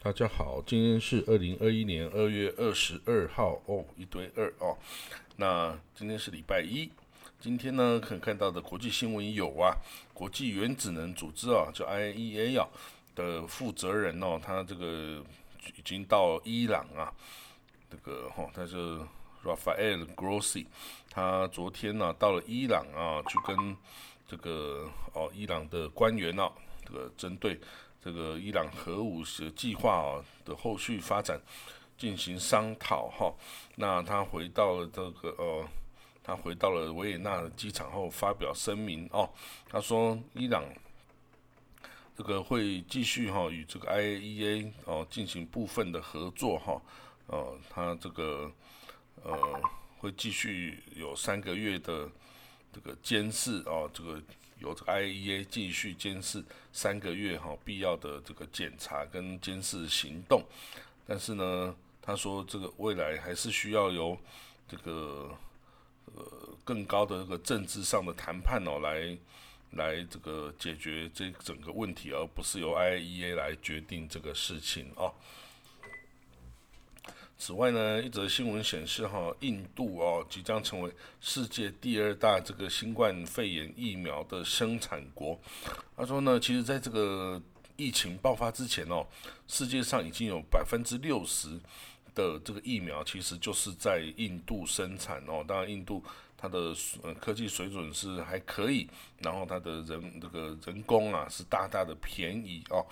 大家好，今天是二零二一年二月二十二号哦，一堆二哦。那今天是礼拜一，今天呢可以看到的国际新闻有啊，国际原子能组织啊，叫 IAEA 啊的负责人哦，他这个已经到伊朗啊，这个哈，他是 Rafael Grossi，他昨天呢到了伊朗啊，去跟这个哦伊朗的官员哦，这个针对。这个伊朗核武计划啊的后续发展进行商讨哈，那他回到了这个呃，他回到了维也纳的机场后发表声明哦，他说伊朗这个会继续哈与这个 IAEA 哦进行部分的合作哈，呃，他这个呃会继续有三个月的这个监视哦，这个。由 IAEA 继续监视三个月哈，必要的这个检查跟监视行动。但是呢，他说这个未来还是需要由这个呃更高的这个政治上的谈判哦，来来这个解决这整个问题，而不是由 IAEA 来决定这个事情哦。此外呢，一则新闻显示，哈，印度哦即将成为世界第二大这个新冠肺炎疫苗的生产国。他说呢，其实在这个疫情爆发之前哦，世界上已经有百分之六十的这个疫苗其实就是在印度生产哦。当然，印度它的呃科技水准是还可以，然后它的人这个人工啊是大大的便宜哦。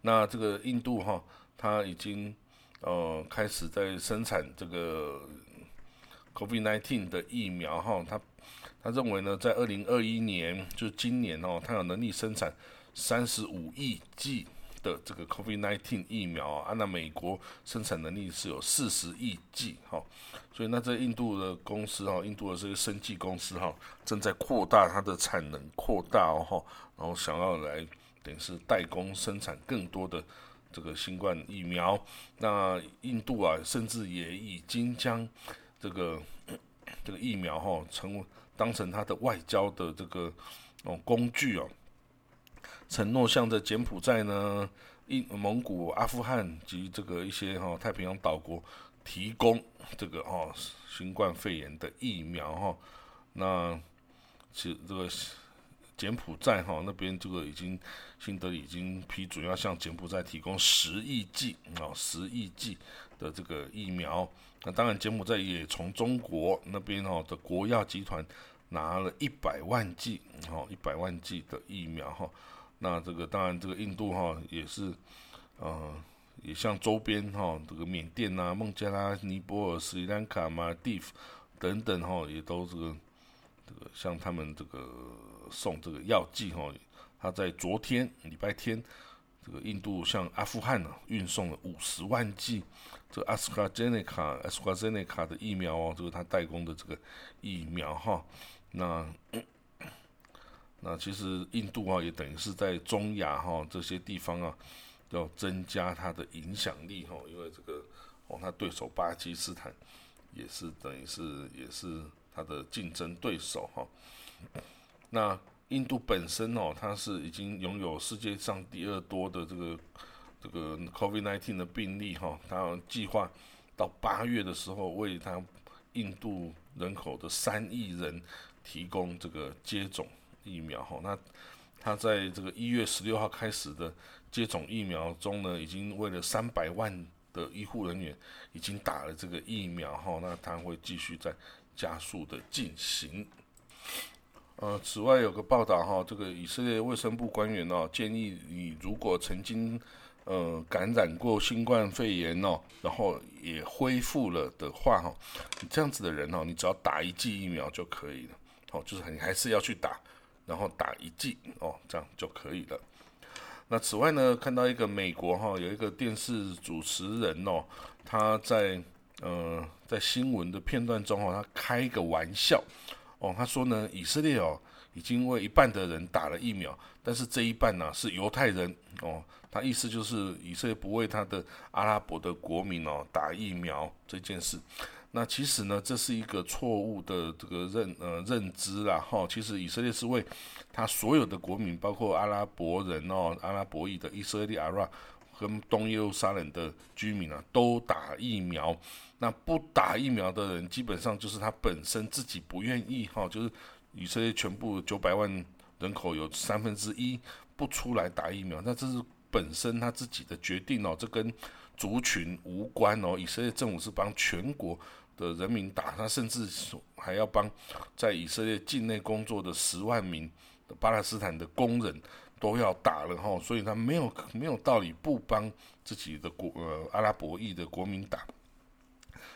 那这个印度哈，它已经。呃，开始在生产这个 COVID-19 的疫苗哈，他他认为呢，在二零二一年，就今年哦，他有能力生产三十五亿剂的这个 COVID-19 疫苗啊，那美国生产能力是有四十亿剂哈，所以那这印度的公司哈，印度的这个生技公司哈，正在扩大它的产能，扩大哦哈，然后想要来等于是代工生产更多的。这个新冠疫苗，那印度啊，甚至也已经将这个 这个疫苗哈，成为当成它的外交的这个哦工具哦，承诺向着柬埔寨呢、印蒙古、阿富汗及这个一些哈太平洋岛国提供这个哈新冠肺炎的疫苗哈，那其这个。柬埔寨哈那边这个已经新德已经批准要向柬埔寨提供十亿剂啊十亿剂的这个疫苗，那当然柬埔寨也从中国那边哈的国药集团拿了一百万剂哈一百万剂的疫苗哈，那这个当然这个印度哈也是呃也向周边哈这个缅甸啊孟加拉尼泊尔斯里兰卡马蒂夫等等哈也都这个这个向他们这个。送这个药剂哈，他在昨天礼拜天，这个印度向阿富汗呢运送了五十万剂这阿斯卡 zeneca 内卡、阿斯卡 n 内卡的疫苗哦，这个他代工的这个疫苗哈。那那其实印度啊也等于是在中亚哈这些地方啊要增加它的影响力哈，因为这个哦，他对手巴基斯坦也是等于是也是他的竞争对手哈。那印度本身哦，它是已经拥有世界上第二多的这个这个 COVID-19 的病例哈，它计划到八月的时候为它印度人口的三亿人提供这个接种疫苗哈。那它在这个一月十六号开始的接种疫苗中呢，已经为了三百万的医护人员已经打了这个疫苗哈，那它会继续在加速的进行。呃，此外有个报道哈，这个以色列卫生部官员哦建议你，如果曾经呃感染过新冠肺炎哦，然后也恢复了的话哈，你这样子的人哦，你只要打一剂疫苗就可以了，哦，就是你还是要去打，然后打一剂哦，这样就可以了。那此外呢，看到一个美国哈有一个电视主持人哦，他在呃在新闻的片段中哦，他开一个玩笑。哦，他说呢，以色列哦已经为一半的人打了疫苗，但是这一半呢是犹太人哦。他意思就是以色列不为他的阿拉伯的国民哦打疫苗这件事。那其实呢，这是一个错误的这个认呃认知啦哈。其实以色列是为他所有的国民，包括阿拉伯人哦，阿拉伯裔的以色列阿拉跟东耶路撒冷的居民啊都打疫苗。那不打疫苗的人，基本上就是他本身自己不愿意哈，就是以色列全部九百万人口有三分之一不出来打疫苗，那这是本身他自己的决定哦，这跟族群无关哦。以色列政府是帮全国的人民打，他甚至还要帮在以色列境内工作的十万名的巴勒斯坦的工人都要打了哈，所以他没有没有道理不帮自己的国呃阿拉伯裔的国民党。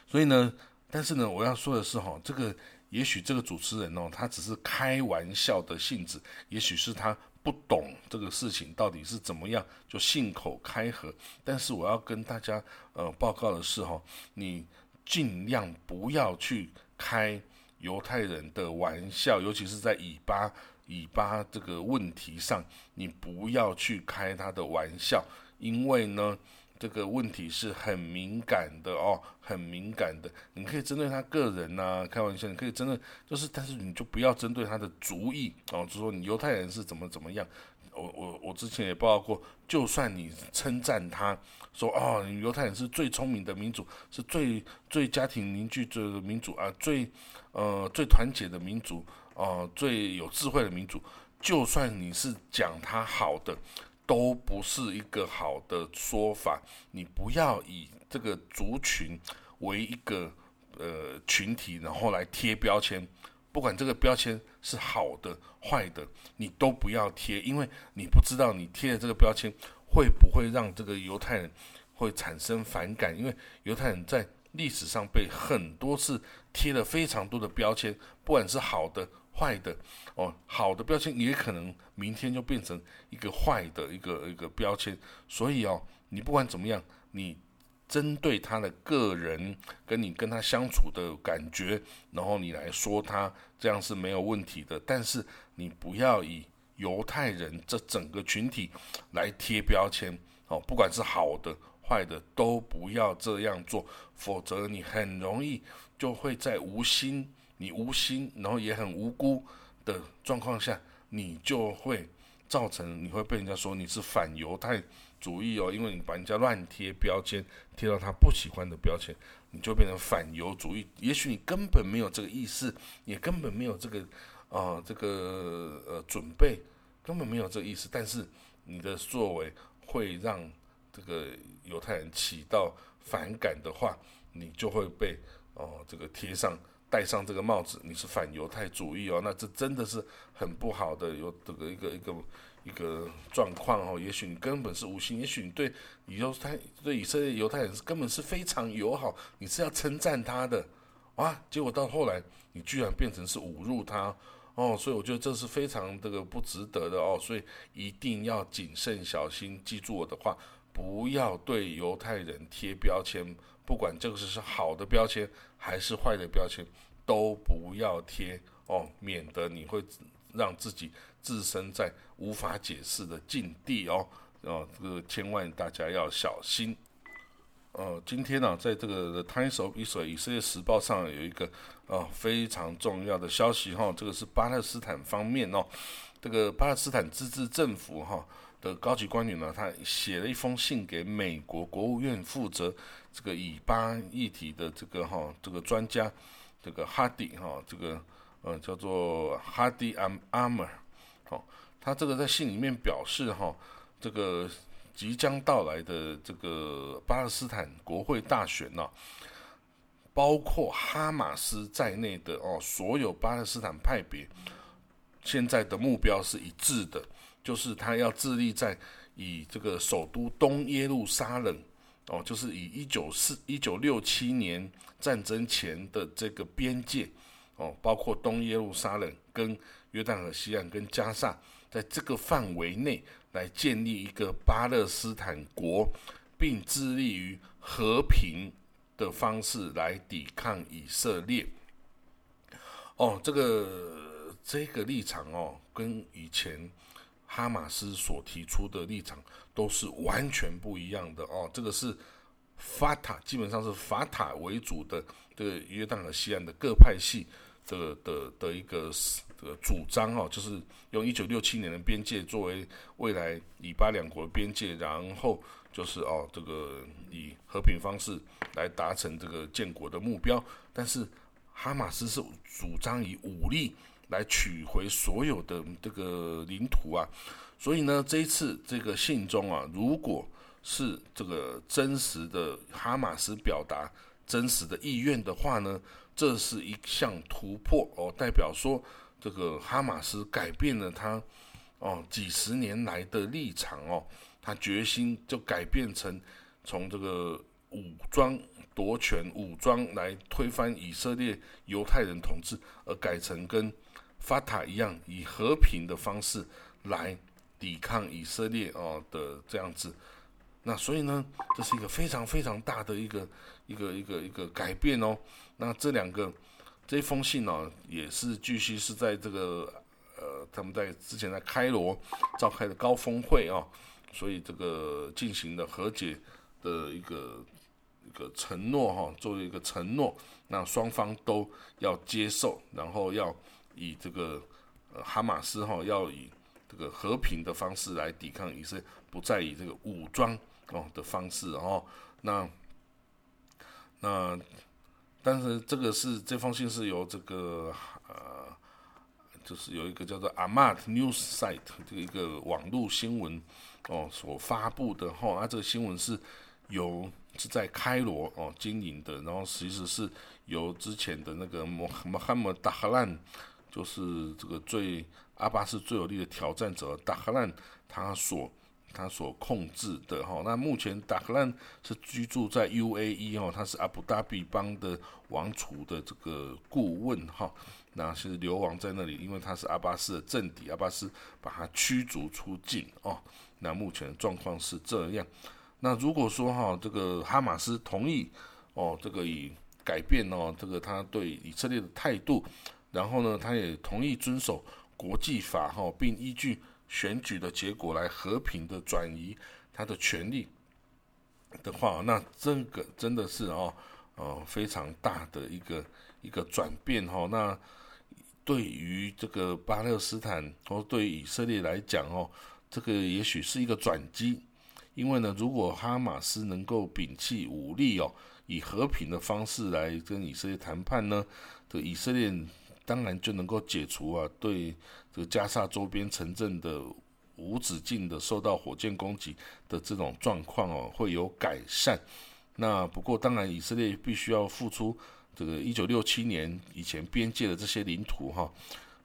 所以呢，但是呢，我要说的是哈，这个也许这个主持人哦，他只是开玩笑的性质，也许是他不懂这个事情到底是怎么样，就信口开河。但是我要跟大家呃报告的是哈，你尽量不要去开犹太人的玩笑，尤其是在以巴以巴这个问题上，你不要去开他的玩笑，因为呢。这个问题是很敏感的哦，很敏感的。你可以针对他个人呐，开玩笑，你可以针对，就是，但是你就不要针对他的主意哦，就说你犹太人是怎么怎么样。我我我之前也报道过，就算你称赞他，说哦，犹太人是最聪明的民族，是最最家庭凝聚的民族啊，最呃最团结的民族啊，最有智慧的民族，就算你是讲他好的。都不是一个好的说法。你不要以这个族群为一个呃群体，然后来贴标签。不管这个标签是好的坏的，你都不要贴，因为你不知道你贴的这个标签会不会让这个犹太人会产生反感。因为犹太人在历史上被很多次贴了非常多的标签，不管是好的。坏的哦，好的标签也可能明天就变成一个坏的一个一个标签，所以哦，你不管怎么样，你针对他的个人跟你跟他相处的感觉，然后你来说他这样是没有问题的，但是你不要以犹太人这整个群体来贴标签哦，不管是好的坏的都不要这样做，否则你很容易就会在无心。你无心，然后也很无辜的状况下，你就会造成你会被人家说你是反犹太主义哦，因为你把人家乱贴标签，贴到他不喜欢的标签，你就变成反犹主义。也许你根本没有这个意思，也根本没有这个啊这个呃准备，根本没有这个意思，但是你的作为会让这个犹太人起到反感的话，你就会被哦这个贴上。戴上这个帽子，你是反犹太主义哦，那这真的是很不好的有这个一个一个一个状况哦。也许你根本是无心，也许你对犹太对以色列犹太人是根本是非常友好，你是要称赞他的啊，结果到后来你居然变成是侮辱他哦，所以我觉得这是非常这个不值得的哦，所以一定要谨慎小心，记住我的话，不要对犹太人贴标签。不管这个是是好的标签还是坏的标签，都不要贴哦，免得你会让自己置身在无法解释的境地哦。哦，这个千万大家要小心。呃，今天呢，在这个《Times of Israel》以色列时报上有一个呃非常重要的消息哈，这个是巴勒斯坦方面哦，这个巴勒斯坦自治政府哈。的高级官员呢，他写了一封信给美国国务院负责这个以巴议题的这个哈这个专家，这个哈迪哈这个呃叫做哈迪阿阿姆，好，他这个在信里面表示哈，这个即将到来的这个巴勒斯坦国会大选呢，包括哈马斯在内的哦所有巴勒斯坦派别，现在的目标是一致的。就是他要致力在以这个首都东耶路撒冷哦，就是以一九四一九六七年战争前的这个边界哦，包括东耶路撒冷跟约旦河西岸跟加萨，在这个范围内来建立一个巴勒斯坦国，并致力于和平的方式来抵抗以色列。哦，这个这个立场哦，跟以前。哈马斯所提出的立场都是完全不一样的哦，这个是法塔，基本上是法塔为主的这个约旦河西岸的各派系的的的一个的主张哦，就是用一九六七年的边界作为未来以巴两国边界，然后就是哦，这个以和平方式来达成这个建国的目标，但是哈马斯是主张以武力来取回所有的这个领土啊，所以呢，这一次这个信中啊，如果是这个真实的哈马斯表达真实的意愿的话呢，这是一项突破哦，代表说这个哈马斯改变了他哦几十年来的立场哦。他决心就改变成从这个武装夺权、武装来推翻以色列犹太人统治，而改成跟法塔一样，以和平的方式来抵抗以色列哦的这样子。那所以呢，这是一个非常非常大的一个一个一个一个改变哦。那这两个这封信呢，也是继续是在这个呃他们在之前在开罗召开的高峰会啊。所以这个进行的和解的一个一个承诺哈，作为一个承诺，那双方都要接受，然后要以这个哈马斯哈要以这个和平的方式来抵抗以色列，不再以这个武装哦的方式哦。那那但是这个是这封信是由这个呃，就是有一个叫做 Ahmad News Site 这个一个网络新闻。哦，所发布的哈，啊，这个新闻是由是在开罗哦经营的，然后其实是由之前的那个穆穆罕默达哈兰，就是这个最阿巴斯最有力的挑战者达哈兰，他所他所控制的哈。那目前达哈兰是居住在 UAE 哦，他是阿布达比邦的王储的这个顾问哈。那是流亡在那里，因为他是阿巴斯的政敌，阿巴斯把他驱逐出境哦。那目前的状况是这样。那如果说哈，这个哈马斯同意哦，这个以改变哦，这个他对以色列的态度，然后呢，他也同意遵守国际法哈，并依据选举的结果来和平的转移他的权利的话，那这个真的是哦，哦非常大的一个一个转变哈。那对于这个巴勒斯坦或对以色列来讲哦。这个也许是一个转机，因为呢，如果哈马斯能够摒弃武力哦，以和平的方式来跟以色列谈判呢，这以色列当然就能够解除啊对这个加沙周边城镇的无止境的受到火箭攻击的这种状况哦，会有改善。那不过当然，以色列必须要付出这个一九六七年以前边界的这些领土哈，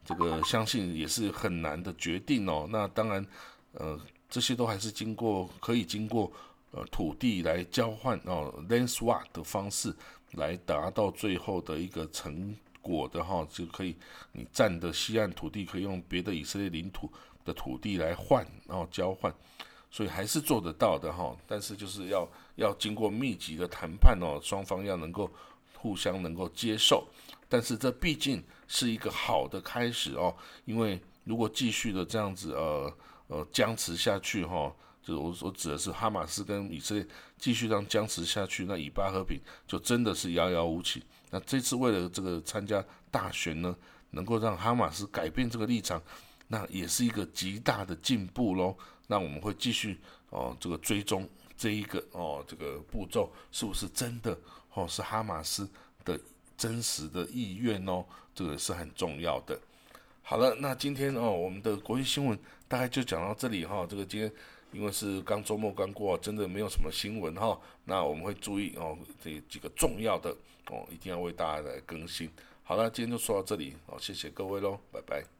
这个相信也是很难的决定哦。那当然。呃，这些都还是经过可以经过呃土地来交换哦，land swap 的方式来达到最后的一个成果的哈，就可以你占的西岸土地可以用别的以色列领土的土地来换，然后交换，所以还是做得到的哈。但是就是要要经过密集的谈判哦，双方要能够互相能够接受，但是这毕竟是一个好的开始哦，因为如果继续的这样子呃。呃，僵持下去哈，就是我所指的是哈马斯跟以色列继续这样僵持下去，那以巴和平就真的是遥遥无期。那这次为了这个参加大选呢，能够让哈马斯改变这个立场，那也是一个极大的进步喽。那我们会继续哦，这个追踪这一个哦，这个步骤是不是真的哦，是哈马斯的真实的意愿哦，这个是很重要的。好了，那今天哦，我们的国际新闻大概就讲到这里哈。这个今天因为是刚周末刚过，真的没有什么新闻哈。那我们会注意哦，这几个重要的哦，一定要为大家来更新。好了，今天就说到这里哦，谢谢各位喽，拜拜。